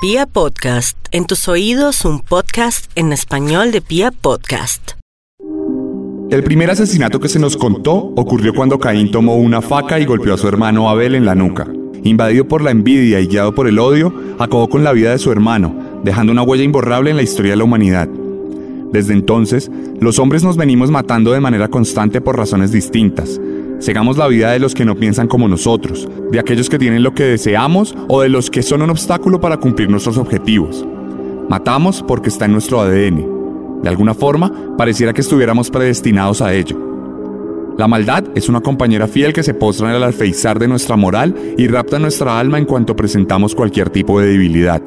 Pia Podcast, en tus oídos un podcast en español de Pia Podcast. El primer asesinato que se nos contó ocurrió cuando Caín tomó una faca y golpeó a su hermano Abel en la nuca. Invadido por la envidia y guiado por el odio, acabó con la vida de su hermano, dejando una huella imborrable en la historia de la humanidad. Desde entonces, los hombres nos venimos matando de manera constante por razones distintas, Segamos la vida de los que no piensan como nosotros, de aquellos que tienen lo que deseamos o de los que son un obstáculo para cumplir nuestros objetivos. Matamos porque está en nuestro ADN. De alguna forma, pareciera que estuviéramos predestinados a ello. La maldad es una compañera fiel que se postra en el alfeizar de nuestra moral y rapta nuestra alma en cuanto presentamos cualquier tipo de debilidad.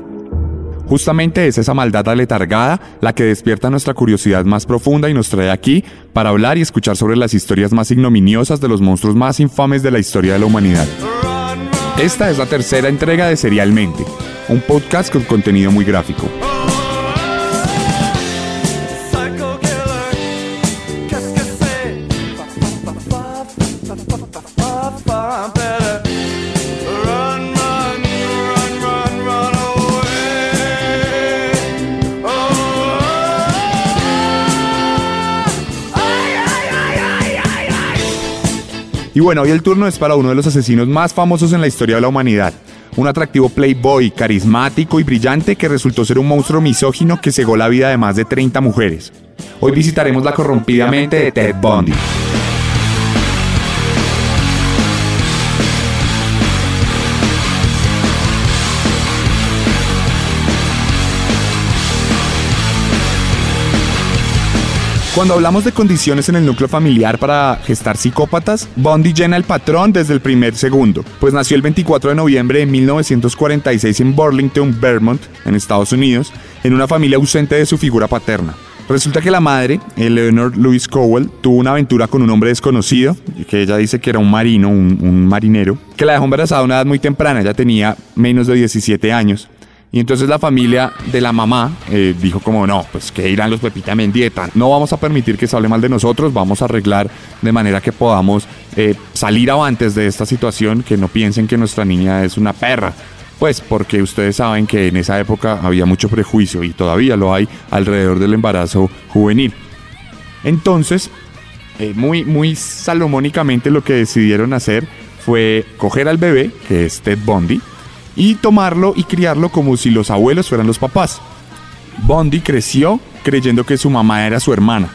Justamente es esa maldad aletargada la que despierta nuestra curiosidad más profunda y nos trae aquí para hablar y escuchar sobre las historias más ignominiosas de los monstruos más infames de la historia de la humanidad. Esta es la tercera entrega de Serialmente, un podcast con contenido muy gráfico. Y bueno, hoy el turno es para uno de los asesinos más famosos en la historia de la humanidad. Un atractivo playboy, carismático y brillante que resultó ser un monstruo misógino que cegó la vida de más de 30 mujeres. Hoy visitaremos la corrompida mente de Ted Bundy. Cuando hablamos de condiciones en el núcleo familiar para gestar psicópatas, Bundy llena el patrón desde el primer segundo, pues nació el 24 de noviembre de 1946 en Burlington, Vermont, en Estados Unidos, en una familia ausente de su figura paterna. Resulta que la madre, Eleanor Louise Cowell, tuvo una aventura con un hombre desconocido, que ella dice que era un marino, un, un marinero, que la dejó embarazada a una edad muy temprana, ella tenía menos de 17 años. Y entonces la familia de la mamá eh, dijo como, no, pues que irán los Pepita Mendieta. No vamos a permitir que se hable mal de nosotros, vamos a arreglar de manera que podamos eh, salir avantes de esta situación, que no piensen que nuestra niña es una perra. Pues porque ustedes saben que en esa época había mucho prejuicio y todavía lo hay alrededor del embarazo juvenil. Entonces, eh, muy, muy salomónicamente lo que decidieron hacer fue coger al bebé, que es Ted Bundy, y tomarlo y criarlo como si los abuelos fueran los papás. Bondi creció creyendo que su mamá era su hermana.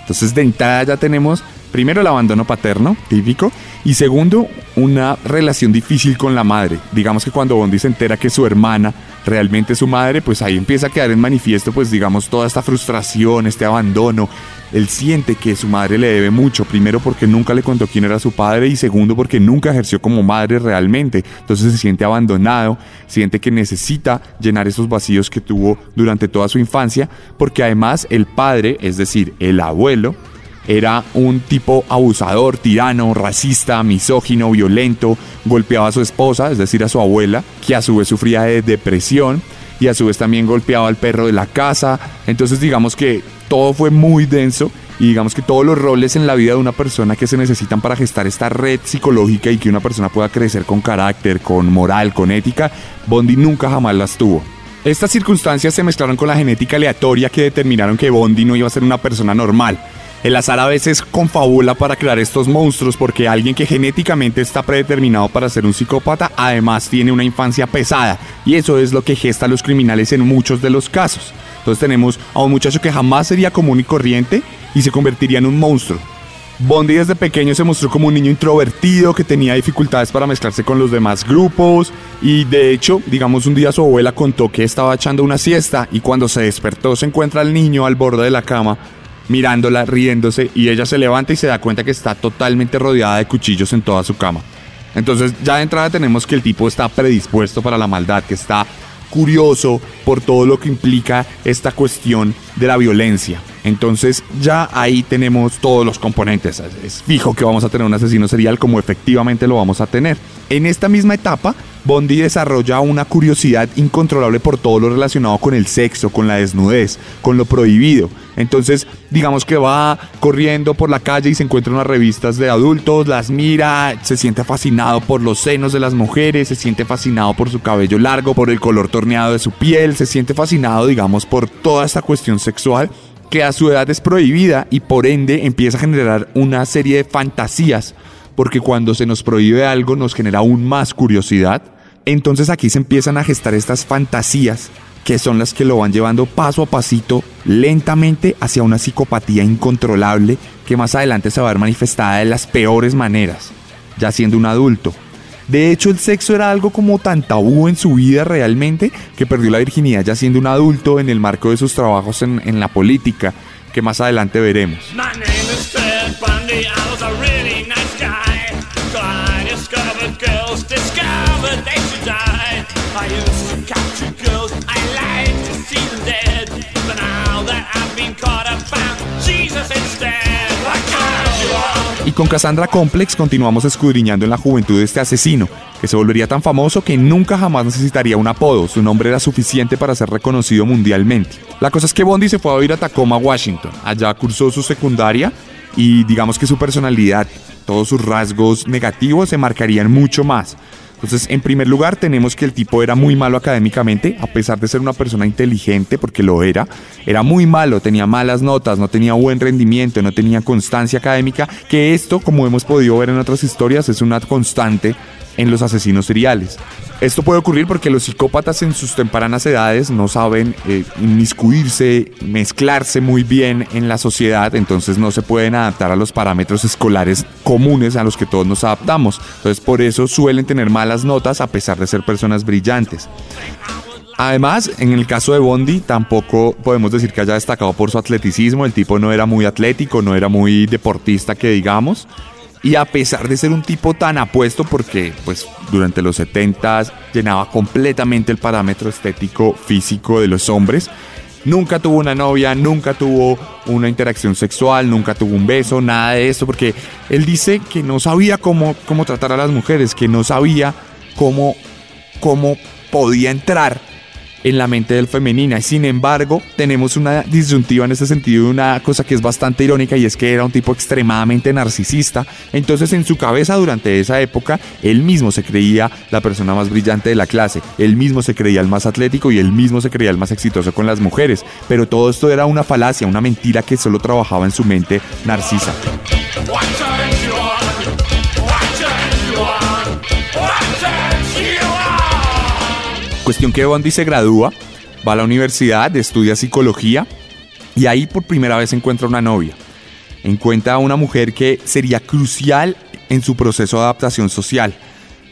Entonces de entrada ya tenemos primero el abandono paterno, típico, y segundo, una relación difícil con la madre. Digamos que cuando Bondi se entera que su hermana realmente su madre, pues ahí empieza a quedar en manifiesto, pues digamos, toda esta frustración, este abandono, él siente que su madre le debe mucho, primero porque nunca le contó quién era su padre y segundo porque nunca ejerció como madre realmente. Entonces se siente abandonado, siente que necesita llenar esos vacíos que tuvo durante toda su infancia, porque además el padre, es decir, el abuelo, era un tipo abusador, tirano, racista, misógino, violento, golpeaba a su esposa, es decir, a su abuela, que a su vez sufría de depresión y a su vez también golpeaba al perro de la casa. Entonces digamos que todo fue muy denso y digamos que todos los roles en la vida de una persona que se necesitan para gestar esta red psicológica y que una persona pueda crecer con carácter, con moral, con ética, Bondi nunca jamás las tuvo. Estas circunstancias se mezclaron con la genética aleatoria que determinaron que Bondi no iba a ser una persona normal. El azar a veces confabula para crear estos monstruos porque alguien que genéticamente está predeterminado para ser un psicópata además tiene una infancia pesada y eso es lo que gesta a los criminales en muchos de los casos. Entonces tenemos a un muchacho que jamás sería común y corriente y se convertiría en un monstruo. Bondi desde pequeño se mostró como un niño introvertido que tenía dificultades para mezclarse con los demás grupos y de hecho, digamos un día su abuela contó que estaba echando una siesta y cuando se despertó se encuentra al niño al borde de la cama mirándola, riéndose y ella se levanta y se da cuenta que está totalmente rodeada de cuchillos en toda su cama. Entonces ya de entrada tenemos que el tipo está predispuesto para la maldad, que está curioso por todo lo que implica esta cuestión de la violencia. Entonces ya ahí tenemos todos los componentes. Es fijo que vamos a tener un asesino serial como efectivamente lo vamos a tener. En esta misma etapa, Bondi desarrolla una curiosidad incontrolable por todo lo relacionado con el sexo, con la desnudez, con lo prohibido. Entonces, digamos que va corriendo por la calle y se encuentra unas revistas de adultos, las mira, se siente fascinado por los senos de las mujeres, se siente fascinado por su cabello largo, por el color torneado de su piel, se siente fascinado, digamos, por toda esta cuestión sexual que a su edad es prohibida y por ende empieza a generar una serie de fantasías, porque cuando se nos prohíbe algo nos genera aún más curiosidad. Entonces aquí se empiezan a gestar estas fantasías que son las que lo van llevando paso a pasito, lentamente hacia una psicopatía incontrolable que más adelante se va a ver manifestada de las peores maneras, ya siendo un adulto. De hecho, el sexo era algo como tan tabú en su vida realmente que perdió la virginidad ya siendo un adulto en el marco de sus trabajos en, en la política, que más adelante veremos. Y con Cassandra Complex continuamos escudriñando en la juventud de este asesino, que se volvería tan famoso que nunca jamás necesitaría un apodo, su nombre era suficiente para ser reconocido mundialmente. La cosa es que Bondi se fue a vivir a Tacoma, Washington, allá cursó su secundaria y digamos que su personalidad, todos sus rasgos negativos se marcarían mucho más. Entonces, en primer lugar, tenemos que el tipo era muy malo académicamente, a pesar de ser una persona inteligente, porque lo era, era muy malo, tenía malas notas, no tenía buen rendimiento, no tenía constancia académica, que esto, como hemos podido ver en otras historias, es una constante en los asesinos seriales. Esto puede ocurrir porque los psicópatas en sus tempranas edades no saben eh, inmiscuirse, mezclarse muy bien en la sociedad, entonces no se pueden adaptar a los parámetros escolares comunes a los que todos nos adaptamos. Entonces por eso suelen tener malas notas a pesar de ser personas brillantes. Además, en el caso de Bondi, tampoco podemos decir que haya destacado por su atleticismo. El tipo no era muy atlético, no era muy deportista que digamos. Y a pesar de ser un tipo tan apuesto, porque pues durante los 70 llenaba completamente el parámetro estético físico de los hombres, nunca tuvo una novia, nunca tuvo una interacción sexual, nunca tuvo un beso, nada de eso, porque él dice que no sabía cómo, cómo tratar a las mujeres, que no sabía cómo, cómo podía entrar en la mente del femenina. Sin embargo, tenemos una disyuntiva en este sentido, una cosa que es bastante irónica y es que era un tipo extremadamente narcisista. Entonces en su cabeza durante esa época, él mismo se creía la persona más brillante de la clase, él mismo se creía el más atlético y él mismo se creía el más exitoso con las mujeres. Pero todo esto era una falacia, una mentira que solo trabajaba en su mente narcisa. Cuestión que Bondi se gradúa, va a la universidad, estudia psicología y ahí por primera vez encuentra una novia. Encuentra a una mujer que sería crucial en su proceso de adaptación social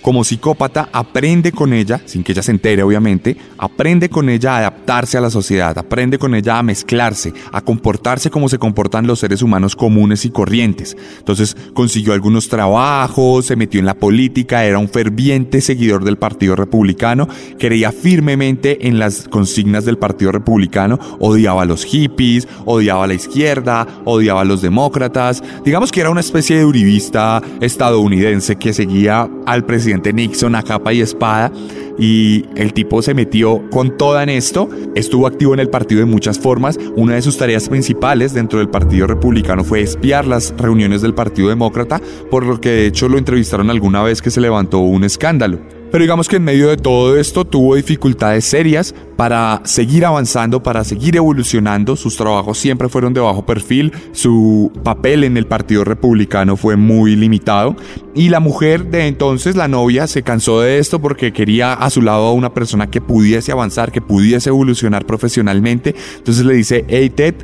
como psicópata aprende con ella, sin que ella se entere obviamente, aprende con ella a adaptarse a la sociedad, aprende con ella a mezclarse, a comportarse como se comportan los seres humanos comunes y corrientes. Entonces consiguió algunos trabajos, se metió en la política, era un ferviente seguidor del Partido Republicano, creía firmemente en las consignas del Partido Republicano, odiaba a los hippies, odiaba a la izquierda, odiaba a los demócratas, digamos que era una especie de uribista estadounidense que seguía al presidente Nixon a capa y espada y el tipo se metió con toda en esto, estuvo activo en el partido de muchas formas, una de sus tareas principales dentro del Partido Republicano fue espiar las reuniones del Partido Demócrata, por lo que de hecho lo entrevistaron alguna vez que se levantó un escándalo. Pero digamos que en medio de todo esto tuvo dificultades serias para seguir avanzando, para seguir evolucionando. Sus trabajos siempre fueron de bajo perfil, su papel en el Partido Republicano fue muy limitado y la mujer de entonces, la novia, se cansó de esto porque quería a su lado a una persona que pudiese avanzar, que pudiese evolucionar profesionalmente. Entonces le dice, hey Ted,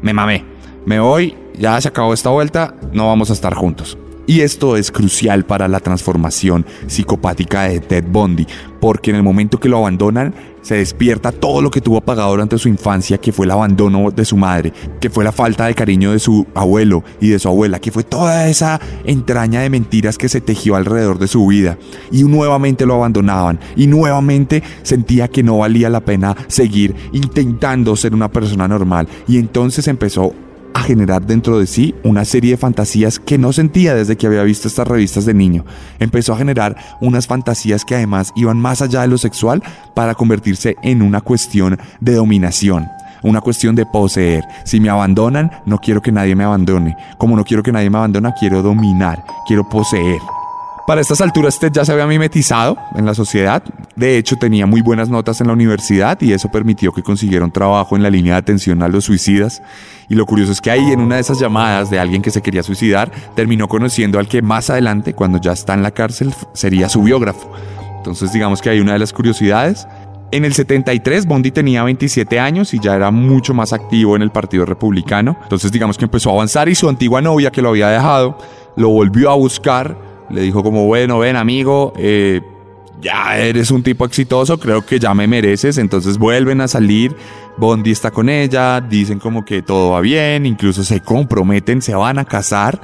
me mamé, me voy, ya se acabó esta vuelta, no vamos a estar juntos. Y esto es crucial para la transformación psicopática de Ted Bundy, porque en el momento que lo abandonan, se despierta todo lo que tuvo apagado durante su infancia, que fue el abandono de su madre, que fue la falta de cariño de su abuelo y de su abuela, que fue toda esa entraña de mentiras que se tejió alrededor de su vida. Y nuevamente lo abandonaban y nuevamente sentía que no valía la pena seguir intentando ser una persona normal. Y entonces empezó a generar dentro de sí una serie de fantasías que no sentía desde que había visto estas revistas de niño. Empezó a generar unas fantasías que además iban más allá de lo sexual para convertirse en una cuestión de dominación. Una cuestión de poseer. Si me abandonan, no quiero que nadie me abandone. Como no quiero que nadie me abandone, quiero dominar, quiero poseer. Para estas alturas Ted ya se había mimetizado en la sociedad, de hecho tenía muy buenas notas en la universidad y eso permitió que consiguiera un trabajo en la línea de atención a los suicidas. Y lo curioso es que ahí en una de esas llamadas de alguien que se quería suicidar, terminó conociendo al que más adelante, cuando ya está en la cárcel, sería su biógrafo. Entonces digamos que hay una de las curiosidades. En el 73 Bondi tenía 27 años y ya era mucho más activo en el Partido Republicano. Entonces digamos que empezó a avanzar y su antigua novia que lo había dejado lo volvió a buscar le dijo como, bueno, ven amigo, eh, ya eres un tipo exitoso, creo que ya me mereces, entonces vuelven a salir, Bondi está con ella, dicen como que todo va bien, incluso se comprometen, se van a casar.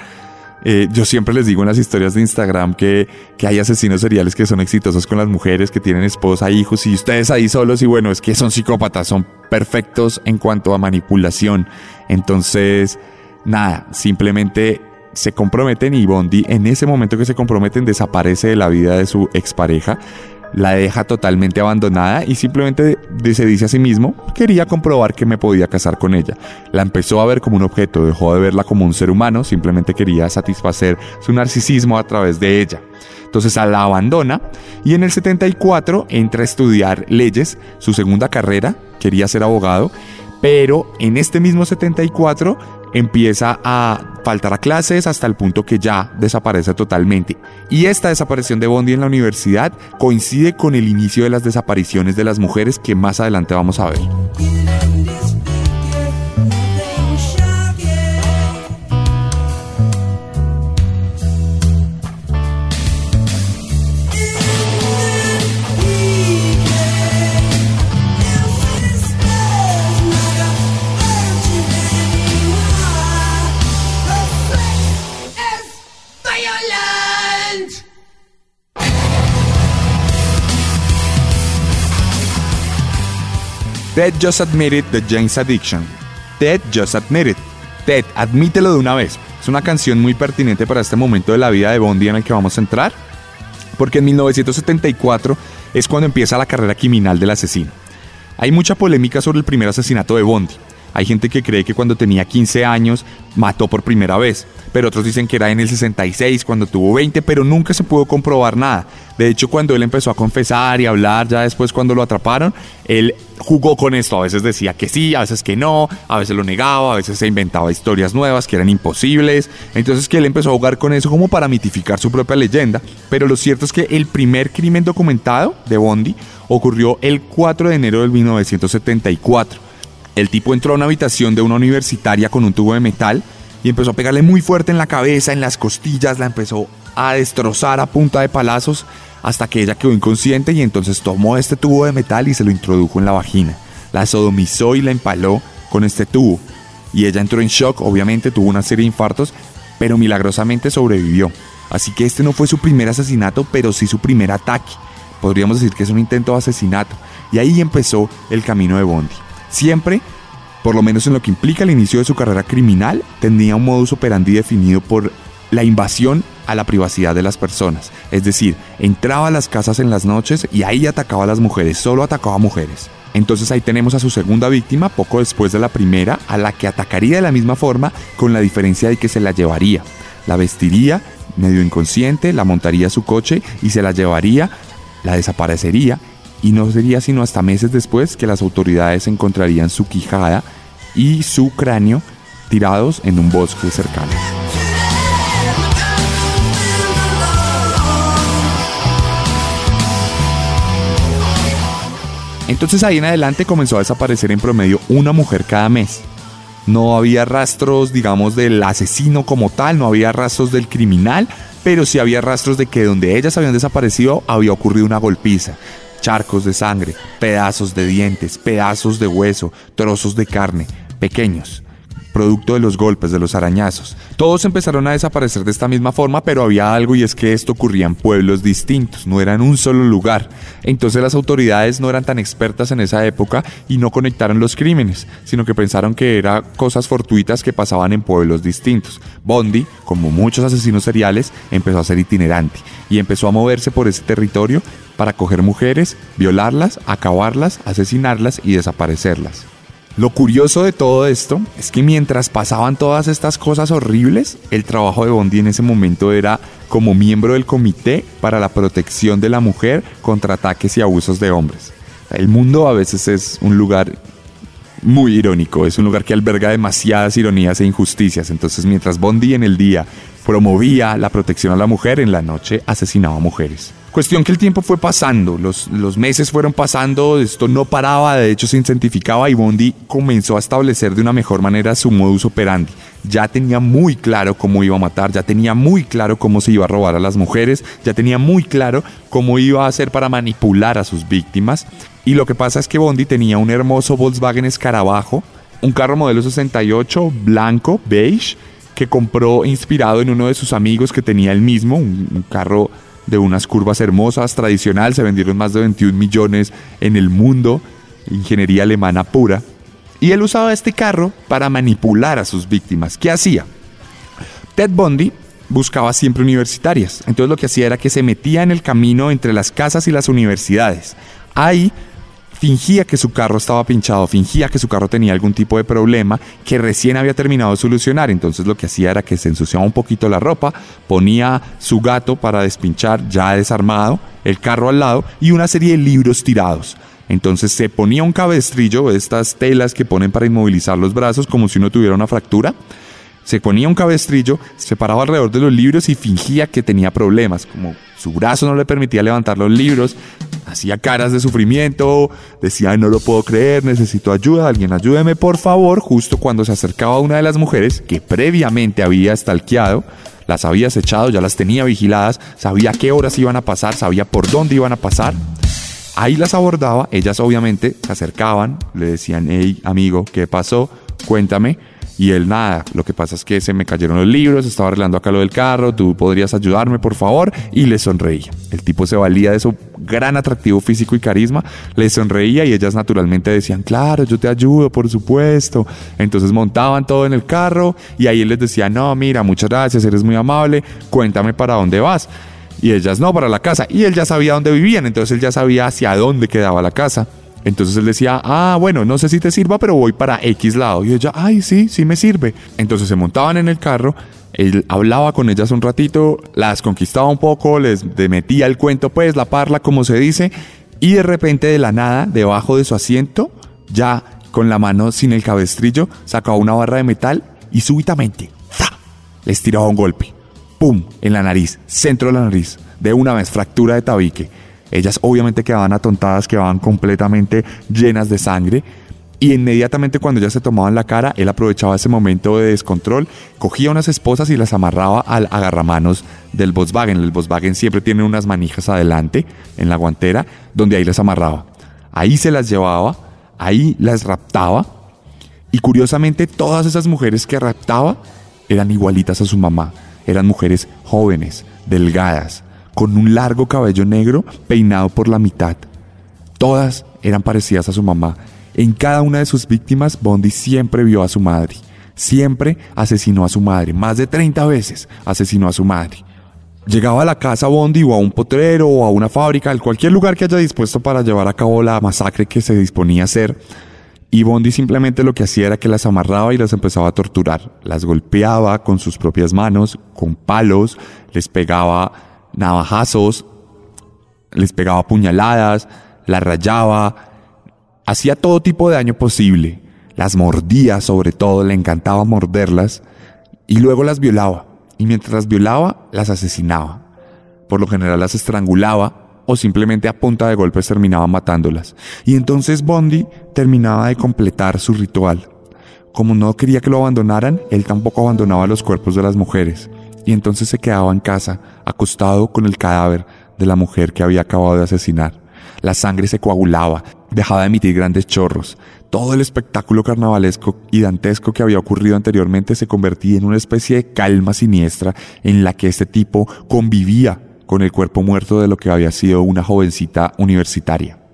Eh, yo siempre les digo en las historias de Instagram que, que hay asesinos seriales que son exitosos con las mujeres, que tienen esposa, hijos y ustedes ahí solos y bueno, es que son psicópatas, son perfectos en cuanto a manipulación. Entonces, nada, simplemente se comprometen y Bondi en ese momento que se comprometen desaparece de la vida de su expareja, la deja totalmente abandonada y simplemente se dice a sí mismo, quería comprobar que me podía casar con ella. La empezó a ver como un objeto, dejó de verla como un ser humano, simplemente quería satisfacer su narcisismo a través de ella. Entonces la abandona y en el 74 entra a estudiar leyes, su segunda carrera, quería ser abogado, pero en este mismo 74 empieza a faltar a clases hasta el punto que ya desaparece totalmente. Y esta desaparición de Bondi en la universidad coincide con el inicio de las desapariciones de las mujeres que más adelante vamos a ver. Ted Just Admitted de James Addiction. Ted Just Admitted. Ted, admítelo de una vez. Es una canción muy pertinente para este momento de la vida de Bondi en el que vamos a entrar, porque en 1974 es cuando empieza la carrera criminal del asesino. Hay mucha polémica sobre el primer asesinato de Bondi. Hay gente que cree que cuando tenía 15 años mató por primera vez pero otros dicen que era en el 66 cuando tuvo 20, pero nunca se pudo comprobar nada. De hecho, cuando él empezó a confesar y hablar, ya después cuando lo atraparon, él jugó con esto. A veces decía que sí, a veces que no, a veces lo negaba, a veces se inventaba historias nuevas que eran imposibles. Entonces que él empezó a jugar con eso como para mitificar su propia leyenda. Pero lo cierto es que el primer crimen documentado de Bondi ocurrió el 4 de enero de 1974. El tipo entró a una habitación de una universitaria con un tubo de metal y empezó a pegarle muy fuerte en la cabeza, en las costillas, la empezó a destrozar a punta de palazos hasta que ella quedó inconsciente y entonces tomó este tubo de metal y se lo introdujo en la vagina. La sodomizó y la empaló con este tubo. Y ella entró en shock, obviamente tuvo una serie de infartos, pero milagrosamente sobrevivió. Así que este no fue su primer asesinato, pero sí su primer ataque. Podríamos decir que es un intento de asesinato. Y ahí empezó el camino de Bondi. Siempre por lo menos en lo que implica el inicio de su carrera criminal, tenía un modus operandi definido por la invasión a la privacidad de las personas. Es decir, entraba a las casas en las noches y ahí atacaba a las mujeres, solo atacaba a mujeres. Entonces ahí tenemos a su segunda víctima poco después de la primera, a la que atacaría de la misma forma, con la diferencia de que se la llevaría. La vestiría medio inconsciente, la montaría a su coche y se la llevaría, la desaparecería y no sería sino hasta meses después que las autoridades encontrarían su quijada y su cráneo tirados en un bosque cercano. Entonces ahí en adelante comenzó a desaparecer en promedio una mujer cada mes. No había rastros, digamos, del asesino como tal, no había rastros del criminal, pero sí había rastros de que donde ellas habían desaparecido había ocurrido una golpiza. Charcos de sangre, pedazos de dientes, pedazos de hueso, trozos de carne, pequeños producto de los golpes, de los arañazos. Todos empezaron a desaparecer de esta misma forma, pero había algo y es que esto ocurría en pueblos distintos, no era en un solo lugar. Entonces las autoridades no eran tan expertas en esa época y no conectaron los crímenes, sino que pensaron que eran cosas fortuitas que pasaban en pueblos distintos. Bondi, como muchos asesinos seriales, empezó a ser itinerante y empezó a moverse por ese territorio para coger mujeres, violarlas, acabarlas, asesinarlas y desaparecerlas. Lo curioso de todo esto es que mientras pasaban todas estas cosas horribles, el trabajo de Bondi en ese momento era como miembro del Comité para la Protección de la Mujer contra ataques y abusos de hombres. El mundo a veces es un lugar muy irónico, es un lugar que alberga demasiadas ironías e injusticias. Entonces mientras Bondi en el día promovía la protección a la mujer, en la noche asesinaba mujeres. Cuestión que el tiempo fue pasando, los, los meses fueron pasando, esto no paraba, de hecho se intensificaba y Bondi comenzó a establecer de una mejor manera su modus operandi. Ya tenía muy claro cómo iba a matar, ya tenía muy claro cómo se iba a robar a las mujeres, ya tenía muy claro cómo iba a hacer para manipular a sus víctimas. Y lo que pasa es que Bondi tenía un hermoso Volkswagen Escarabajo, un carro modelo 68, blanco, beige, que compró inspirado en uno de sus amigos que tenía el mismo, un carro de unas curvas hermosas, tradicional, se vendieron más de 21 millones en el mundo, ingeniería alemana pura. Y él usaba este carro para manipular a sus víctimas. ¿Qué hacía? Ted Bundy buscaba siempre universitarias. Entonces lo que hacía era que se metía en el camino entre las casas y las universidades. Ahí fingía que su carro estaba pinchado, fingía que su carro tenía algún tipo de problema que recién había terminado de solucionar. Entonces lo que hacía era que se ensuciaba un poquito la ropa, ponía su gato para despinchar ya desarmado, el carro al lado y una serie de libros tirados. Entonces se ponía un cabestrillo, estas telas que ponen para inmovilizar los brazos como si uno tuviera una fractura. Se ponía un cabestrillo, se paraba alrededor de los libros y fingía que tenía problemas, como su brazo no le permitía levantar los libros, hacía caras de sufrimiento, decía no lo puedo creer, necesito ayuda, alguien ayúdeme por favor, justo cuando se acercaba una de las mujeres que previamente había estalqueado, las había acechado, ya las tenía vigiladas, sabía qué horas iban a pasar, sabía por dónde iban a pasar. Ahí las abordaba, ellas obviamente se acercaban, le decían, hey amigo, ¿qué pasó? Cuéntame. Y él nada, lo que pasa es que se me cayeron los libros, estaba arreglando acá lo del carro, tú podrías ayudarme por favor, y le sonreía. El tipo se valía de su gran atractivo físico y carisma, le sonreía y ellas naturalmente decían, claro, yo te ayudo, por supuesto. Entonces montaban todo en el carro y ahí él les decía, no, mira, muchas gracias, eres muy amable, cuéntame para dónde vas. Y ellas no, para la casa. Y él ya sabía dónde vivían, entonces él ya sabía hacia dónde quedaba la casa. Entonces él decía, ah, bueno, no sé si te sirva, pero voy para X lado. Y ella, ay, sí, sí me sirve. Entonces se montaban en el carro, él hablaba con ellas un ratito, las conquistaba un poco, les metía el cuento, pues, la parla, como se dice, y de repente de la nada, debajo de su asiento, ya con la mano sin el cabestrillo, sacaba una barra de metal y súbitamente, les tiraba un golpe. ¡Pum! En la nariz, centro de la nariz. De una vez, fractura de tabique. Ellas obviamente quedaban atontadas, quedaban completamente llenas de sangre. Y inmediatamente cuando ya se tomaban la cara, él aprovechaba ese momento de descontrol, cogía unas esposas y las amarraba al agarramanos del Volkswagen. El Volkswagen siempre tiene unas manijas adelante en la guantera, donde ahí las amarraba. Ahí se las llevaba, ahí las raptaba. Y curiosamente todas esas mujeres que raptaba eran igualitas a su mamá. Eran mujeres jóvenes, delgadas, con un largo cabello negro peinado por la mitad. Todas eran parecidas a su mamá. En cada una de sus víctimas, Bondi siempre vio a su madre. Siempre asesinó a su madre. Más de 30 veces asesinó a su madre. Llegaba a la casa Bondi o a un potrero o a una fábrica, en cualquier lugar que haya dispuesto para llevar a cabo la masacre que se disponía a hacer. Y Bondi simplemente lo que hacía era que las amarraba y las empezaba a torturar. Las golpeaba con sus propias manos, con palos, les pegaba navajazos, les pegaba puñaladas, las rayaba, hacía todo tipo de daño posible, las mordía sobre todo, le encantaba morderlas, y luego las violaba, y mientras las violaba, las asesinaba. Por lo general las estrangulaba o simplemente a punta de golpes terminaba matándolas. Y entonces Bondi terminaba de completar su ritual. como no quería que lo abandonaran, él tampoco abandonaba los cuerpos de las mujeres, y entonces se quedaba en casa, acostado con el cadáver de la mujer que había acabado de asesinar. La sangre se coagulaba, dejaba de emitir grandes chorros. Todo el espectáculo carnavalesco y dantesco que había ocurrido anteriormente se convertía en una especie de calma siniestra en la que este tipo convivía con el cuerpo muerto de lo que había sido una jovencita universitaria.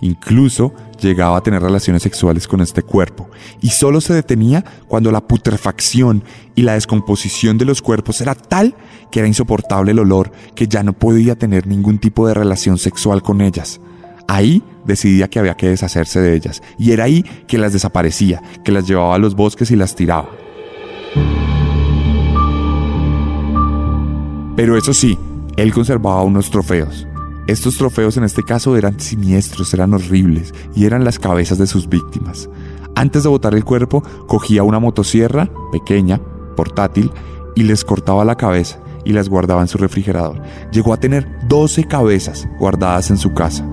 Incluso llegaba a tener relaciones sexuales con este cuerpo y solo se detenía cuando la putrefacción y la descomposición de los cuerpos era tal que era insoportable el olor que ya no podía tener ningún tipo de relación sexual con ellas. Ahí decidía que había que deshacerse de ellas y era ahí que las desaparecía, que las llevaba a los bosques y las tiraba. Pero eso sí, él conservaba unos trofeos. Estos trofeos en este caso eran siniestros, eran horribles y eran las cabezas de sus víctimas. Antes de botar el cuerpo, cogía una motosierra pequeña, portátil, y les cortaba la cabeza y las guardaba en su refrigerador. Llegó a tener 12 cabezas guardadas en su casa.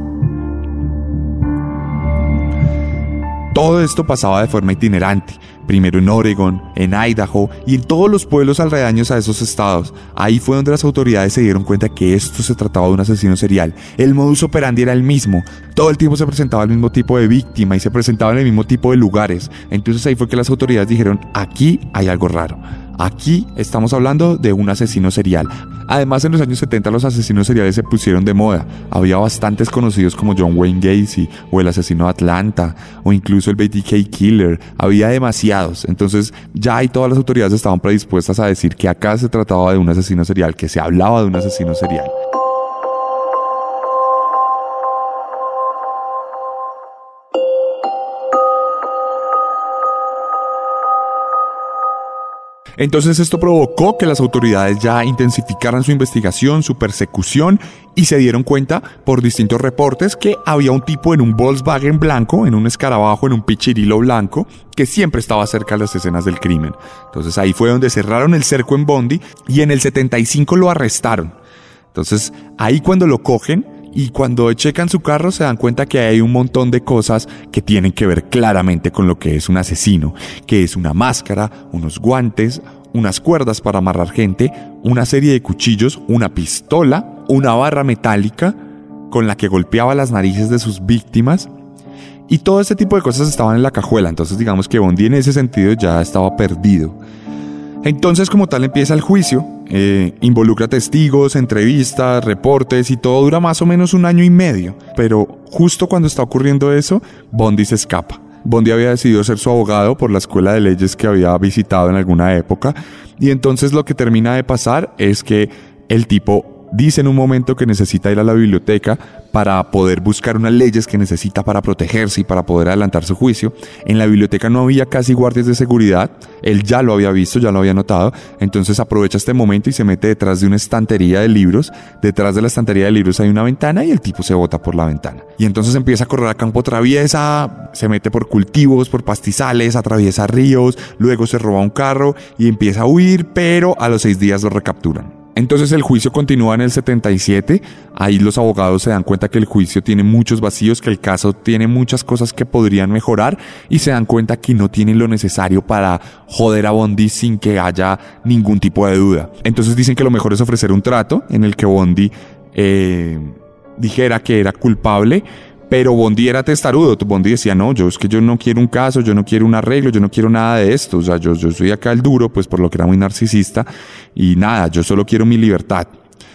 Todo esto pasaba de forma itinerante, primero en Oregon, en Idaho y en todos los pueblos alrededores a esos estados. Ahí fue donde las autoridades se dieron cuenta que esto se trataba de un asesino serial. El modus operandi era el mismo. Todo el tiempo se presentaba el mismo tipo de víctima y se presentaba en el mismo tipo de lugares. Entonces ahí fue que las autoridades dijeron, aquí hay algo raro. Aquí estamos hablando de un asesino serial. Además, en los años 70 los asesinos seriales se pusieron de moda. Había bastantes conocidos como John Wayne Gacy o el asesino de Atlanta o incluso el BTK Killer. Había demasiados. Entonces ya ahí todas las autoridades estaban predispuestas a decir que acá se trataba de un asesino serial, que se hablaba de un asesino serial. Entonces esto provocó que las autoridades ya intensificaran su investigación, su persecución y se dieron cuenta por distintos reportes que había un tipo en un Volkswagen blanco, en un escarabajo, en un pichirilo blanco, que siempre estaba cerca de las escenas del crimen. Entonces ahí fue donde cerraron el cerco en Bondi y en el 75 lo arrestaron. Entonces ahí cuando lo cogen, y cuando checan su carro se dan cuenta que hay un montón de cosas que tienen que ver claramente con lo que es un asesino, que es una máscara, unos guantes, unas cuerdas para amarrar gente, una serie de cuchillos, una pistola, una barra metálica con la que golpeaba las narices de sus víctimas. Y todo ese tipo de cosas estaban en la cajuela, entonces digamos que Bondi en ese sentido ya estaba perdido. Entonces como tal empieza el juicio, eh, involucra testigos, entrevistas, reportes y todo dura más o menos un año y medio. Pero justo cuando está ocurriendo eso, Bondi se escapa. Bondi había decidido ser su abogado por la escuela de leyes que había visitado en alguna época. Y entonces lo que termina de pasar es que el tipo dice en un momento que necesita ir a la biblioteca para poder buscar unas leyes que necesita para protegerse y para poder adelantar su juicio. En la biblioteca no había casi guardias de seguridad, él ya lo había visto, ya lo había notado, entonces aprovecha este momento y se mete detrás de una estantería de libros. Detrás de la estantería de libros hay una ventana y el tipo se bota por la ventana. Y entonces empieza a correr a campo traviesa, se mete por cultivos, por pastizales, atraviesa ríos, luego se roba un carro y empieza a huir, pero a los seis días lo recapturan. Entonces el juicio continúa en el 77, ahí los abogados se dan cuenta que el juicio tiene muchos vacíos, que el caso tiene muchas cosas que podrían mejorar y se dan cuenta que no tienen lo necesario para joder a Bondi sin que haya ningún tipo de duda. Entonces dicen que lo mejor es ofrecer un trato en el que Bondi eh, dijera que era culpable pero Bondi era testarudo. Bondi decía, no, yo es que yo no quiero un caso, yo no quiero un arreglo, yo no quiero nada de esto. O sea, yo, yo soy acá el duro, pues por lo que era muy narcisista. Y nada, yo solo quiero mi libertad.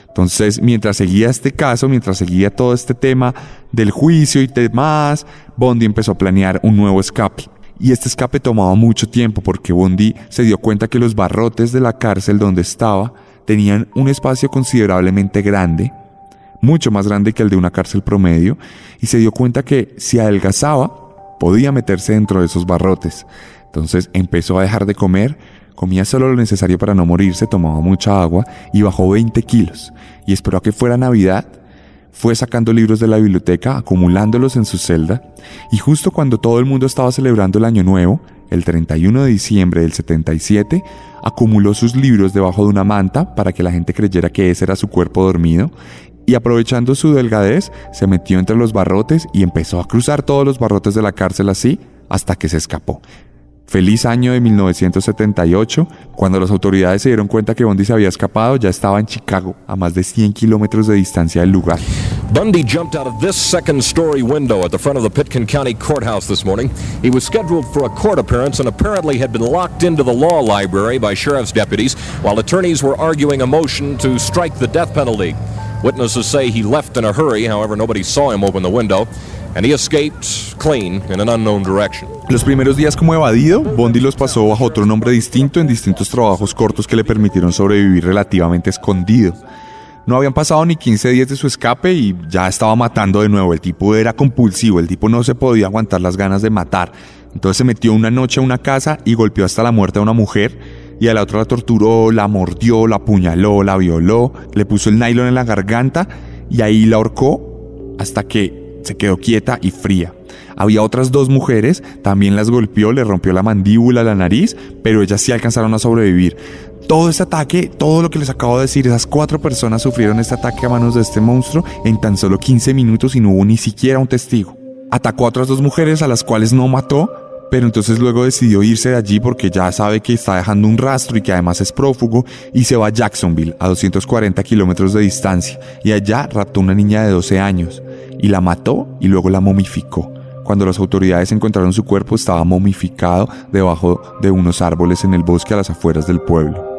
Entonces, mientras seguía este caso, mientras seguía todo este tema del juicio y demás, Bondi empezó a planear un nuevo escape. Y este escape tomaba mucho tiempo porque Bondi se dio cuenta que los barrotes de la cárcel donde estaba tenían un espacio considerablemente grande mucho más grande que el de una cárcel promedio, y se dio cuenta que si adelgazaba, podía meterse dentro de esos barrotes. Entonces empezó a dejar de comer, comía solo lo necesario para no morirse, tomaba mucha agua y bajó 20 kilos. Y esperó a que fuera Navidad, fue sacando libros de la biblioteca, acumulándolos en su celda, y justo cuando todo el mundo estaba celebrando el Año Nuevo, el 31 de diciembre del 77, acumuló sus libros debajo de una manta para que la gente creyera que ese era su cuerpo dormido y aprovechando su delgadez, se metió entre los barrotes y empezó a cruzar todos los barrotes de la cárcel así hasta que se escapó. Feliz año de 1978, cuando las autoridades se dieron cuenta que Bondi se había escapado, ya estaba en Chicago, a más de 100 kilómetros de distancia del lugar. Bundy jumped out of this second story window at the front of the Pitkin County Courthouse this morning. He was scheduled for a court appearance and apparently had been locked into the law library by sheriff's deputies while attorneys were arguing a motion to strike the death penalty. Witnesses say he left in a hurry, however, nobody saw him open the window and he escaped clean in an unknown direction. Los primeros días como evadido, Bondi los pasó bajo otro nombre distinto en distintos trabajos cortos que le permitieron sobrevivir relativamente escondido. No habían pasado ni 15 días de su escape y ya estaba matando de nuevo. El tipo era compulsivo, el tipo no se podía aguantar las ganas de matar. Entonces se metió una noche a una casa y golpeó hasta la muerte a una mujer y a la otra la torturó, la mordió, la apuñaló, la violó, le puso el nylon en la garganta y ahí la ahorcó hasta que se quedó quieta y fría. Había otras dos mujeres, también las golpeó, le rompió la mandíbula, la nariz, pero ellas sí alcanzaron a sobrevivir. Todo este ataque, todo lo que les acabo de decir, esas cuatro personas sufrieron este ataque a manos de este monstruo en tan solo 15 minutos y no hubo ni siquiera un testigo. Atacó a otras dos mujeres a las cuales no mató, pero entonces luego decidió irse de allí porque ya sabe que está dejando un rastro y que además es prófugo y se va a Jacksonville, a 240 kilómetros de distancia, y allá raptó una niña de 12 años y la mató y luego la momificó. Cuando las autoridades encontraron su cuerpo estaba momificado debajo de unos árboles en el bosque a las afueras del pueblo.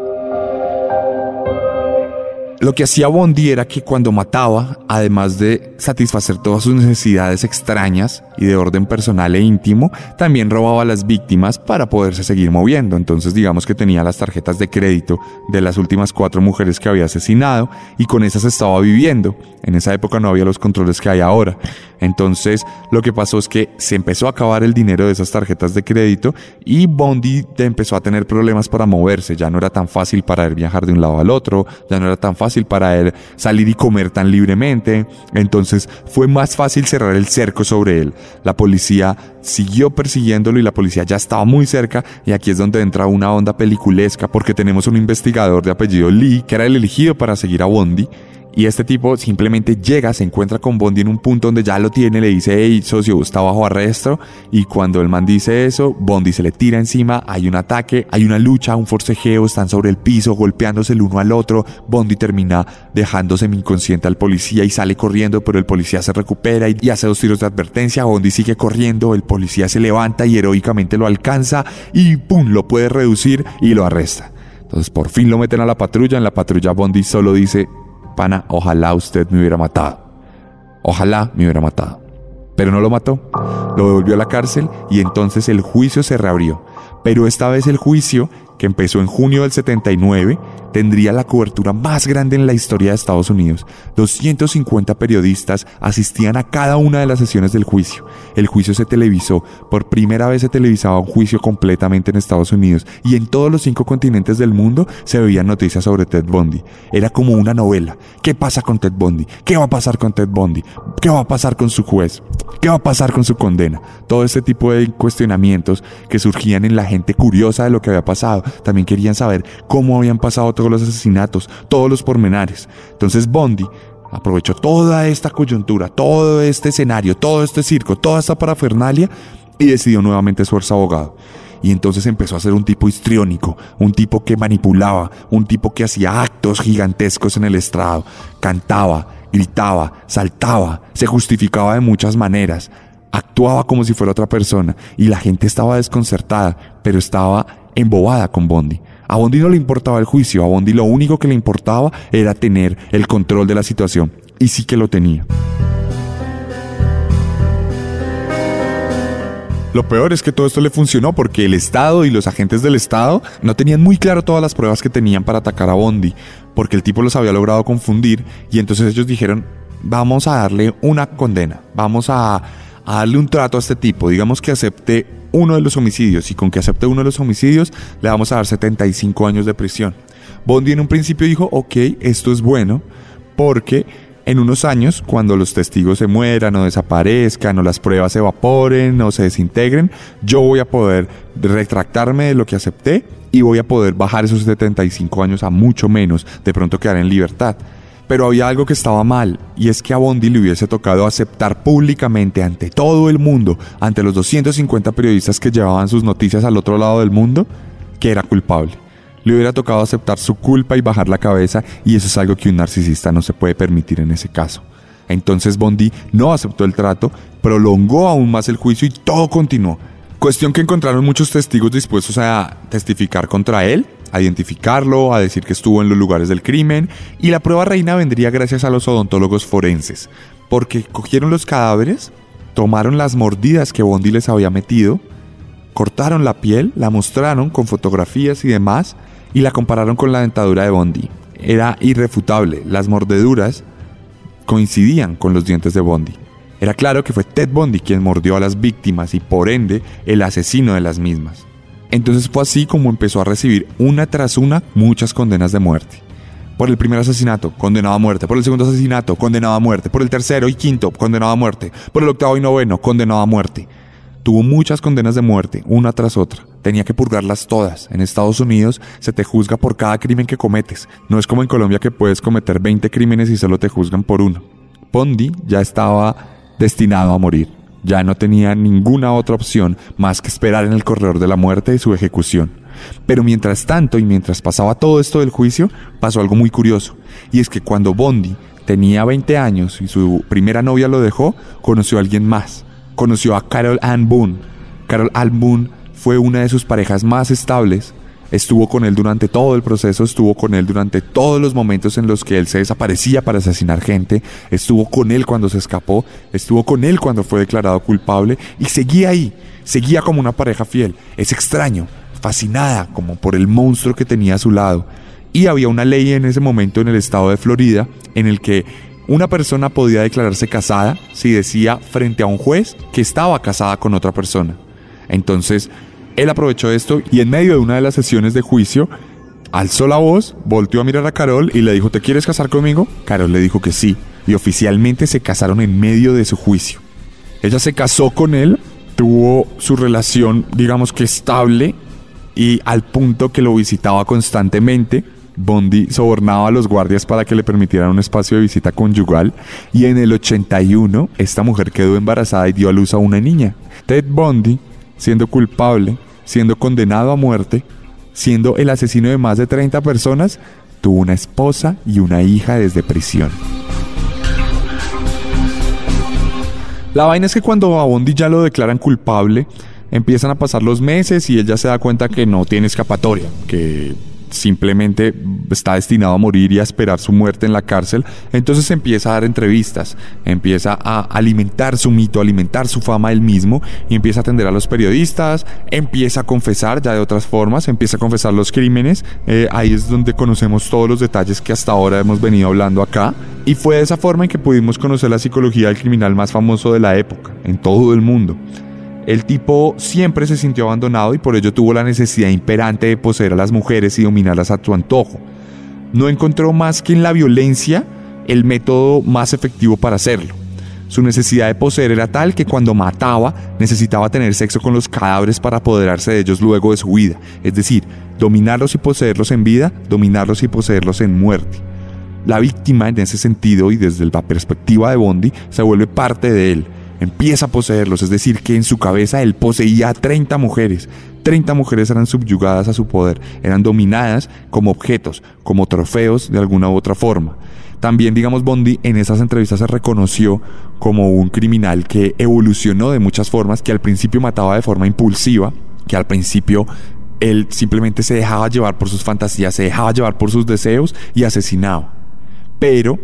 Lo que hacía Bondi era que cuando mataba, además de satisfacer todas sus necesidades extrañas y de orden personal e íntimo, también robaba a las víctimas para poderse seguir moviendo. Entonces digamos que tenía las tarjetas de crédito de las últimas cuatro mujeres que había asesinado y con esas estaba viviendo. En esa época no había los controles que hay ahora. Entonces lo que pasó es que se empezó a acabar el dinero de esas tarjetas de crédito y Bondi empezó a tener problemas para moverse. Ya no era tan fácil para él viajar de un lado al otro, ya no era tan fácil para él salir y comer tan libremente. Entonces fue más fácil cerrar el cerco sobre él. La policía siguió persiguiéndolo y la policía ya estaba muy cerca y aquí es donde entra una onda peliculesca porque tenemos un investigador de apellido Lee que era el elegido para seguir a Bondi y este tipo simplemente llega, se encuentra con Bondi en un punto donde ya lo tiene, le dice, hey, socio, está bajo arresto. Y cuando el man dice eso, Bondi se le tira encima, hay un ataque, hay una lucha, un forcejeo, están sobre el piso, golpeándose el uno al otro. Bondi termina dejándose inconsciente al policía y sale corriendo, pero el policía se recupera y, hace dos tiros de advertencia. Bondi sigue corriendo, el policía se levanta y heroicamente lo alcanza y ¡pum! lo puede reducir y lo arresta. Entonces por fin lo meten a la patrulla, en la patrulla Bondi solo dice, ojalá usted me hubiera matado. Ojalá me hubiera matado. Pero no lo mató, lo devolvió a la cárcel y entonces el juicio se reabrió. Pero esta vez el juicio que empezó en junio del 79, tendría la cobertura más grande en la historia de Estados Unidos. 250 periodistas asistían a cada una de las sesiones del juicio. El juicio se televisó. Por primera vez se televisaba un juicio completamente en Estados Unidos y en todos los cinco continentes del mundo se veían noticias sobre Ted Bundy. Era como una novela. ¿Qué pasa con Ted Bundy? ¿Qué va a pasar con Ted Bundy? ¿Qué va a pasar con su juez? ¿Qué va a pasar con su condena? Todo este tipo de cuestionamientos que surgían en la gente curiosa de lo que había pasado también querían saber cómo habían pasado todos los asesinatos, todos los pormenores. Entonces Bondi aprovechó toda esta coyuntura, todo este escenario, todo este circo, toda esta parafernalia y decidió nuevamente su abogado. Y entonces empezó a ser un tipo histriónico, un tipo que manipulaba, un tipo que hacía actos gigantescos en el estrado, cantaba, gritaba, saltaba, se justificaba de muchas maneras, actuaba como si fuera otra persona y la gente estaba desconcertada, pero estaba embobada con Bondi. A Bondi no le importaba el juicio, a Bondi lo único que le importaba era tener el control de la situación. Y sí que lo tenía. Lo peor es que todo esto le funcionó porque el Estado y los agentes del Estado no tenían muy claro todas las pruebas que tenían para atacar a Bondi, porque el tipo los había logrado confundir y entonces ellos dijeron, vamos a darle una condena, vamos a, a darle un trato a este tipo, digamos que acepte uno de los homicidios y con que acepte uno de los homicidios le vamos a dar 75 años de prisión. Bondi en un principio dijo, ok, esto es bueno porque en unos años, cuando los testigos se mueran o desaparezcan o las pruebas se evaporen o se desintegren, yo voy a poder retractarme de lo que acepté y voy a poder bajar esos 75 años a mucho menos, de pronto quedar en libertad. Pero había algo que estaba mal, y es que a Bondi le hubiese tocado aceptar públicamente ante todo el mundo, ante los 250 periodistas que llevaban sus noticias al otro lado del mundo, que era culpable. Le hubiera tocado aceptar su culpa y bajar la cabeza, y eso es algo que un narcisista no se puede permitir en ese caso. Entonces Bondi no aceptó el trato, prolongó aún más el juicio y todo continuó. Cuestión que encontraron muchos testigos dispuestos a testificar contra él, a identificarlo, a decir que estuvo en los lugares del crimen, y la prueba reina vendría gracias a los odontólogos forenses, porque cogieron los cadáveres, tomaron las mordidas que Bondi les había metido, cortaron la piel, la mostraron con fotografías y demás, y la compararon con la dentadura de Bondi. Era irrefutable, las mordeduras coincidían con los dientes de Bondi. Era claro que fue Ted Bondi quien mordió a las víctimas y por ende el asesino de las mismas. Entonces fue así como empezó a recibir una tras una muchas condenas de muerte. Por el primer asesinato, condenado a muerte. Por el segundo asesinato, condenado a muerte. Por el tercero y quinto, condenado a muerte. Por el octavo y noveno, condenado a muerte. Tuvo muchas condenas de muerte, una tras otra. Tenía que purgarlas todas. En Estados Unidos se te juzga por cada crimen que cometes. No es como en Colombia que puedes cometer 20 crímenes y solo te juzgan por uno. Bondi ya estaba destinado a morir. Ya no tenía ninguna otra opción más que esperar en el corredor de la muerte y su ejecución. Pero mientras tanto y mientras pasaba todo esto del juicio, pasó algo muy curioso. Y es que cuando Bondi tenía 20 años y su primera novia lo dejó, conoció a alguien más. Conoció a Carol Ann Boone. Carol Ann Boone fue una de sus parejas más estables Estuvo con él durante todo el proceso, estuvo con él durante todos los momentos en los que él se desaparecía para asesinar gente, estuvo con él cuando se escapó, estuvo con él cuando fue declarado culpable y seguía ahí, seguía como una pareja fiel. Es extraño, fascinada como por el monstruo que tenía a su lado. Y había una ley en ese momento en el estado de Florida en el que una persona podía declararse casada si decía frente a un juez que estaba casada con otra persona. Entonces, él aprovechó esto y en medio de una de las sesiones de juicio alzó la voz, volteó a mirar a Carol y le dijo, ¿te quieres casar conmigo? Carol le dijo que sí y oficialmente se casaron en medio de su juicio. Ella se casó con él, tuvo su relación digamos que estable y al punto que lo visitaba constantemente. Bondi sobornaba a los guardias para que le permitieran un espacio de visita conyugal y en el 81 esta mujer quedó embarazada y dio a luz a una niña. Ted Bondi, siendo culpable, siendo condenado a muerte, siendo el asesino de más de 30 personas, tuvo una esposa y una hija desde prisión. La vaina es que cuando a Bondi ya lo declaran culpable, empiezan a pasar los meses y ella se da cuenta que no tiene escapatoria, que simplemente está destinado a morir y a esperar su muerte en la cárcel, entonces empieza a dar entrevistas, empieza a alimentar su mito, alimentar su fama él mismo y empieza a atender a los periodistas, empieza a confesar ya de otras formas, empieza a confesar los crímenes, eh, ahí es donde conocemos todos los detalles que hasta ahora hemos venido hablando acá y fue de esa forma en que pudimos conocer la psicología del criminal más famoso de la época, en todo el mundo. El tipo siempre se sintió abandonado y por ello tuvo la necesidad imperante de poseer a las mujeres y dominarlas a su antojo. No encontró más que en la violencia el método más efectivo para hacerlo. Su necesidad de poseer era tal que cuando mataba necesitaba tener sexo con los cadáveres para apoderarse de ellos luego de su vida, es decir, dominarlos y poseerlos en vida, dominarlos y poseerlos en muerte. La víctima en ese sentido y desde la perspectiva de Bondi se vuelve parte de él, empieza a poseerlos, es decir, que en su cabeza él poseía a 30 mujeres. 30 mujeres eran subyugadas a su poder, eran dominadas como objetos, como trofeos de alguna u otra forma. También, digamos, Bondi en esas entrevistas se reconoció como un criminal que evolucionó de muchas formas, que al principio mataba de forma impulsiva, que al principio él simplemente se dejaba llevar por sus fantasías, se dejaba llevar por sus deseos y asesinaba. Pero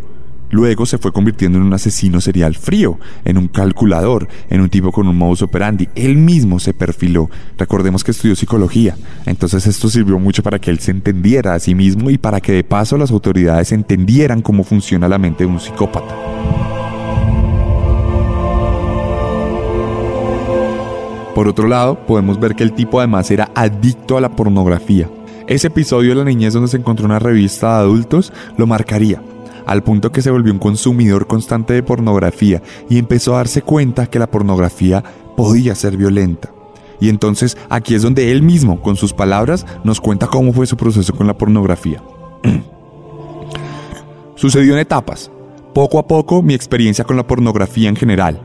Luego se fue convirtiendo en un asesino serial frío, en un calculador, en un tipo con un modus operandi. Él mismo se perfiló. Recordemos que estudió psicología. Entonces esto sirvió mucho para que él se entendiera a sí mismo y para que de paso las autoridades entendieran cómo funciona la mente de un psicópata. Por otro lado, podemos ver que el tipo además era adicto a la pornografía. Ese episodio de la niñez donde se encontró una revista de adultos lo marcaría al punto que se volvió un consumidor constante de pornografía y empezó a darse cuenta que la pornografía podía ser violenta. Y entonces aquí es donde él mismo, con sus palabras, nos cuenta cómo fue su proceso con la pornografía. Sucedió en etapas. Poco a poco mi experiencia con la pornografía en general,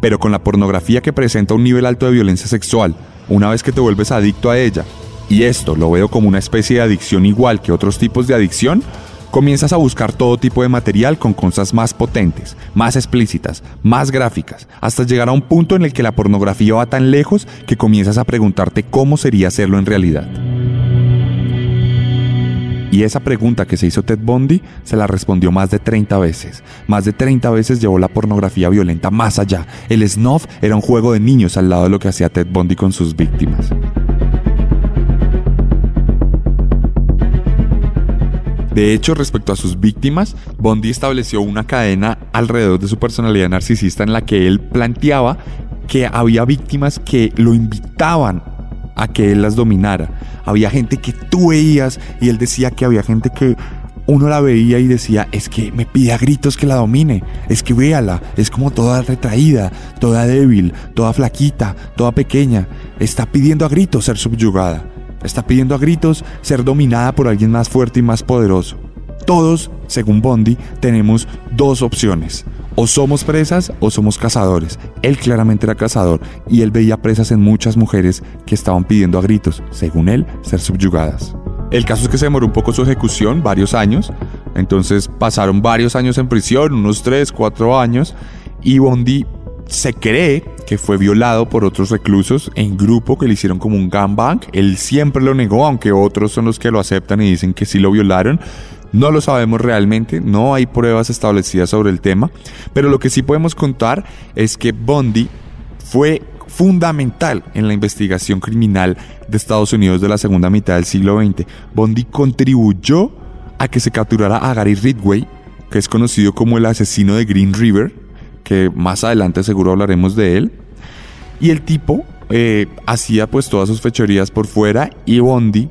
pero con la pornografía que presenta un nivel alto de violencia sexual, una vez que te vuelves adicto a ella, y esto lo veo como una especie de adicción igual que otros tipos de adicción, comienzas a buscar todo tipo de material con cosas más potentes, más explícitas, más gráficas, hasta llegar a un punto en el que la pornografía va tan lejos que comienzas a preguntarte cómo sería hacerlo en realidad. Y esa pregunta que se hizo Ted Bundy se la respondió más de 30 veces. Más de 30 veces llevó la pornografía violenta más allá. El snuff era un juego de niños al lado de lo que hacía Ted Bundy con sus víctimas. De hecho, respecto a sus víctimas, Bondi estableció una cadena alrededor de su personalidad narcisista en la que él planteaba que había víctimas que lo invitaban a que él las dominara. Había gente que tú veías y él decía que había gente que uno la veía y decía, es que me pide a gritos que la domine, es que véala, es como toda retraída, toda débil, toda flaquita, toda pequeña, está pidiendo a gritos ser subyugada. Está pidiendo a gritos ser dominada por alguien más fuerte y más poderoso. Todos, según Bondi, tenemos dos opciones. O somos presas o somos cazadores. Él claramente era cazador y él veía presas en muchas mujeres que estaban pidiendo a gritos, según él, ser subyugadas. El caso es que se demoró un poco su ejecución, varios años. Entonces pasaron varios años en prisión, unos 3, 4 años. Y Bondi se cree que fue violado por otros reclusos en grupo que le hicieron como un gangbang. Él siempre lo negó, aunque otros son los que lo aceptan y dicen que sí lo violaron. No lo sabemos realmente, no hay pruebas establecidas sobre el tema, pero lo que sí podemos contar es que Bondi fue fundamental en la investigación criminal de Estados Unidos de la segunda mitad del siglo XX. Bondi contribuyó a que se capturara a Gary Ridgway, que es conocido como el asesino de Green River, que más adelante seguro hablaremos de él. Y el tipo eh, hacía pues todas sus fechorías por fuera y Bondi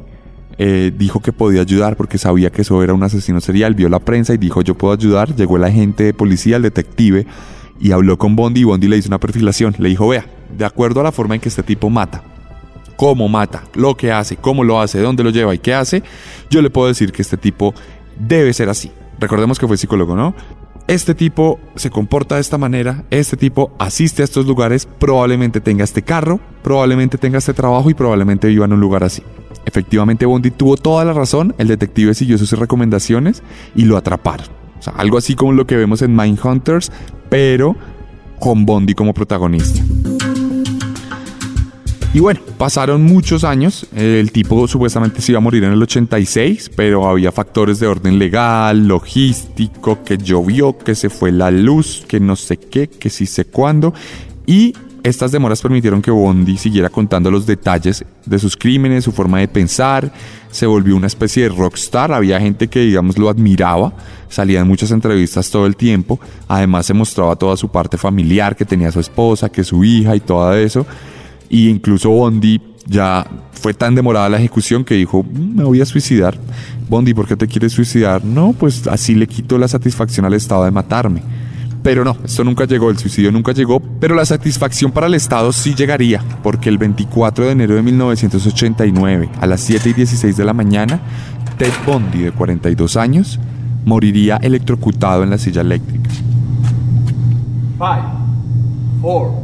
eh, dijo que podía ayudar porque sabía que eso era un asesino serial, vio la prensa y dijo yo puedo ayudar, llegó el agente de policía, el detective y habló con Bondi y Bondi le hizo una perfilación, le dijo vea, de acuerdo a la forma en que este tipo mata, cómo mata, lo que hace, cómo lo hace, dónde lo lleva y qué hace, yo le puedo decir que este tipo debe ser así. Recordemos que fue psicólogo, ¿no? Este tipo se comporta de esta manera, este tipo asiste a estos lugares, probablemente tenga este carro, probablemente tenga este trabajo y probablemente viva en un lugar así. Efectivamente, Bondi tuvo toda la razón, el detective siguió sus recomendaciones y lo atraparon. O sea, algo así como lo que vemos en Mindhunters, pero con Bondi como protagonista. Y bueno, pasaron muchos años. El tipo supuestamente se iba a morir en el 86, pero había factores de orden legal, logístico, que llovió, que se fue la luz, que no sé qué, que sí sé cuándo. Y estas demoras permitieron que Bondi siguiera contando los detalles de sus crímenes, su forma de pensar. Se volvió una especie de rockstar. Había gente que, digamos, lo admiraba. Salía en muchas entrevistas todo el tiempo. Además, se mostraba toda su parte familiar, que tenía su esposa, que su hija y todo eso. Y incluso Bondi ya fue tan demorada la ejecución que dijo, mm, me voy a suicidar. Bondi, ¿por qué te quieres suicidar? No, pues así le quito la satisfacción al Estado de matarme. Pero no, esto nunca llegó, el suicidio nunca llegó, pero la satisfacción para el Estado sí llegaría, porque el 24 de enero de 1989, a las 7 y 16 de la mañana, Ted Bondi, de 42 años, moriría electrocutado en la silla eléctrica. 5, 4,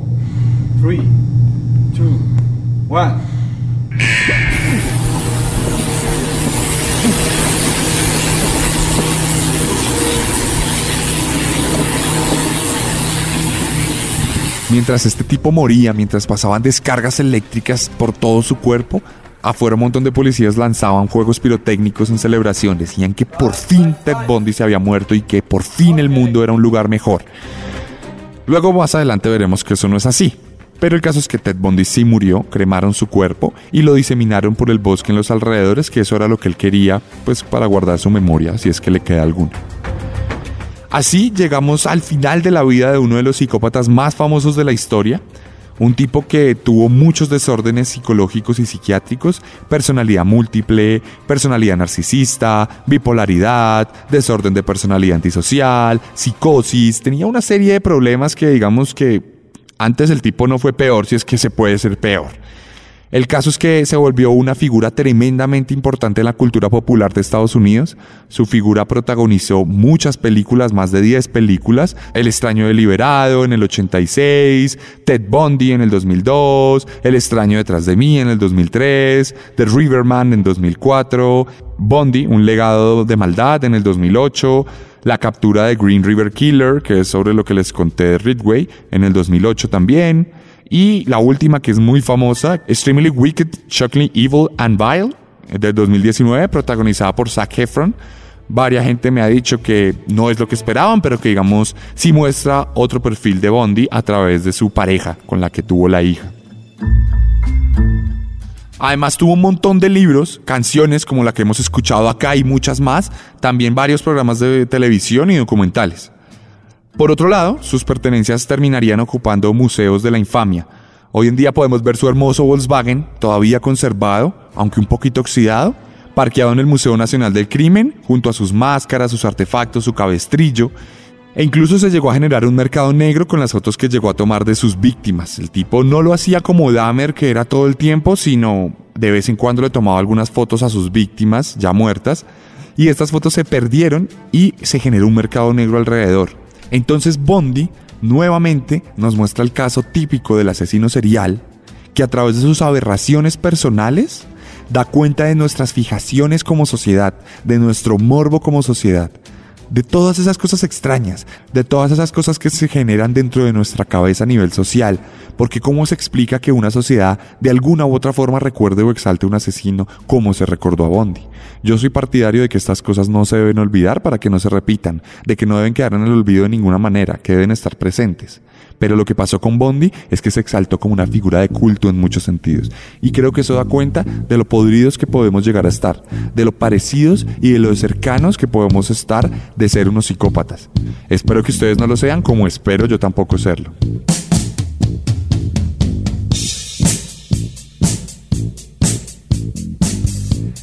3, Mientras este tipo moría, mientras pasaban descargas eléctricas por todo su cuerpo, afuera un montón de policías lanzaban juegos pirotécnicos en celebración. Decían que por fin Ted Bundy se había muerto y que por fin el mundo era un lugar mejor. Luego más adelante veremos que eso no es así. Pero el caso es que Ted Bundy sí murió, cremaron su cuerpo y lo diseminaron por el bosque en los alrededores, que eso era lo que él quería, pues para guardar su memoria, si es que le queda alguna. Así llegamos al final de la vida de uno de los psicópatas más famosos de la historia, un tipo que tuvo muchos desórdenes psicológicos y psiquiátricos, personalidad múltiple, personalidad narcisista, bipolaridad, desorden de personalidad antisocial, psicosis, tenía una serie de problemas que digamos que antes el tipo no fue peor, si es que se puede ser peor. El caso es que se volvió una figura tremendamente importante en la cultura popular de Estados Unidos. Su figura protagonizó muchas películas, más de 10 películas. El extraño deliberado en el 86, Ted Bundy en el 2002, El extraño detrás de mí en el 2003, The Riverman en 2004, Bundy, un legado de maldad en el 2008, la captura de Green River Killer, que es sobre lo que les conté de Ridgway, en el 2008 también. Y la última, que es muy famosa, Extremely Wicked, Shockingly Evil and Vile, de 2019, protagonizada por Zac Efron. Varia gente me ha dicho que no es lo que esperaban, pero que digamos sí muestra otro perfil de Bondi a través de su pareja con la que tuvo la hija. Además tuvo un montón de libros, canciones como la que hemos escuchado acá y muchas más, también varios programas de televisión y documentales. Por otro lado, sus pertenencias terminarían ocupando museos de la infamia. Hoy en día podemos ver su hermoso Volkswagen, todavía conservado, aunque un poquito oxidado, parqueado en el Museo Nacional del Crimen, junto a sus máscaras, sus artefactos, su cabestrillo, e incluso se llegó a generar un mercado negro con las fotos que llegó a tomar de sus víctimas. El tipo no lo hacía como Dahmer, que era todo el tiempo, sino de vez en cuando le tomaba algunas fotos a sus víctimas ya muertas, y estas fotos se perdieron y se generó un mercado negro alrededor. Entonces Bondi nuevamente nos muestra el caso típico del asesino serial que a través de sus aberraciones personales da cuenta de nuestras fijaciones como sociedad, de nuestro morbo como sociedad, de todas esas cosas extrañas, de todas esas cosas que se generan dentro de nuestra cabeza a nivel social, porque cómo se explica que una sociedad de alguna u otra forma recuerde o exalte a un asesino como se recordó a Bondi. Yo soy partidario de que estas cosas no se deben olvidar para que no se repitan, de que no deben quedar en el olvido de ninguna manera, que deben estar presentes. Pero lo que pasó con Bondi es que se exaltó como una figura de culto en muchos sentidos. Y creo que eso da cuenta de lo podridos que podemos llegar a estar, de lo parecidos y de lo cercanos que podemos estar de ser unos psicópatas. Espero que ustedes no lo sean como espero yo tampoco serlo.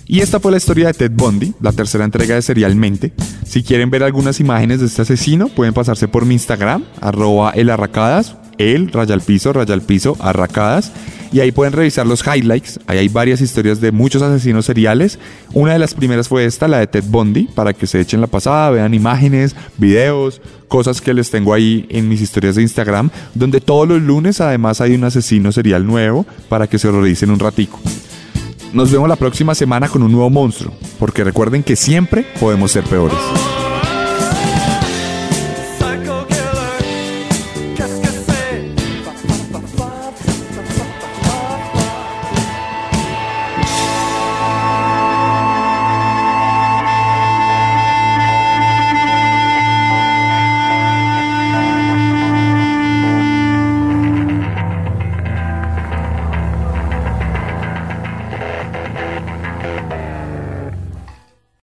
Y esta fue la historia de Ted Bundy, la tercera entrega de Serialmente. Si quieren ver algunas imágenes de este asesino, pueden pasarse por mi Instagram, arroba elarracadas, el raya al piso, arracadas. Y ahí pueden revisar los highlights. Ahí hay varias historias de muchos asesinos seriales. Una de las primeras fue esta, la de Ted Bundy, para que se echen la pasada, vean imágenes, videos, cosas que les tengo ahí en mis historias de Instagram, donde todos los lunes además hay un asesino serial nuevo para que se horroricen un ratico. Nos vemos la próxima semana con un nuevo monstruo, porque recuerden que siempre podemos ser peores.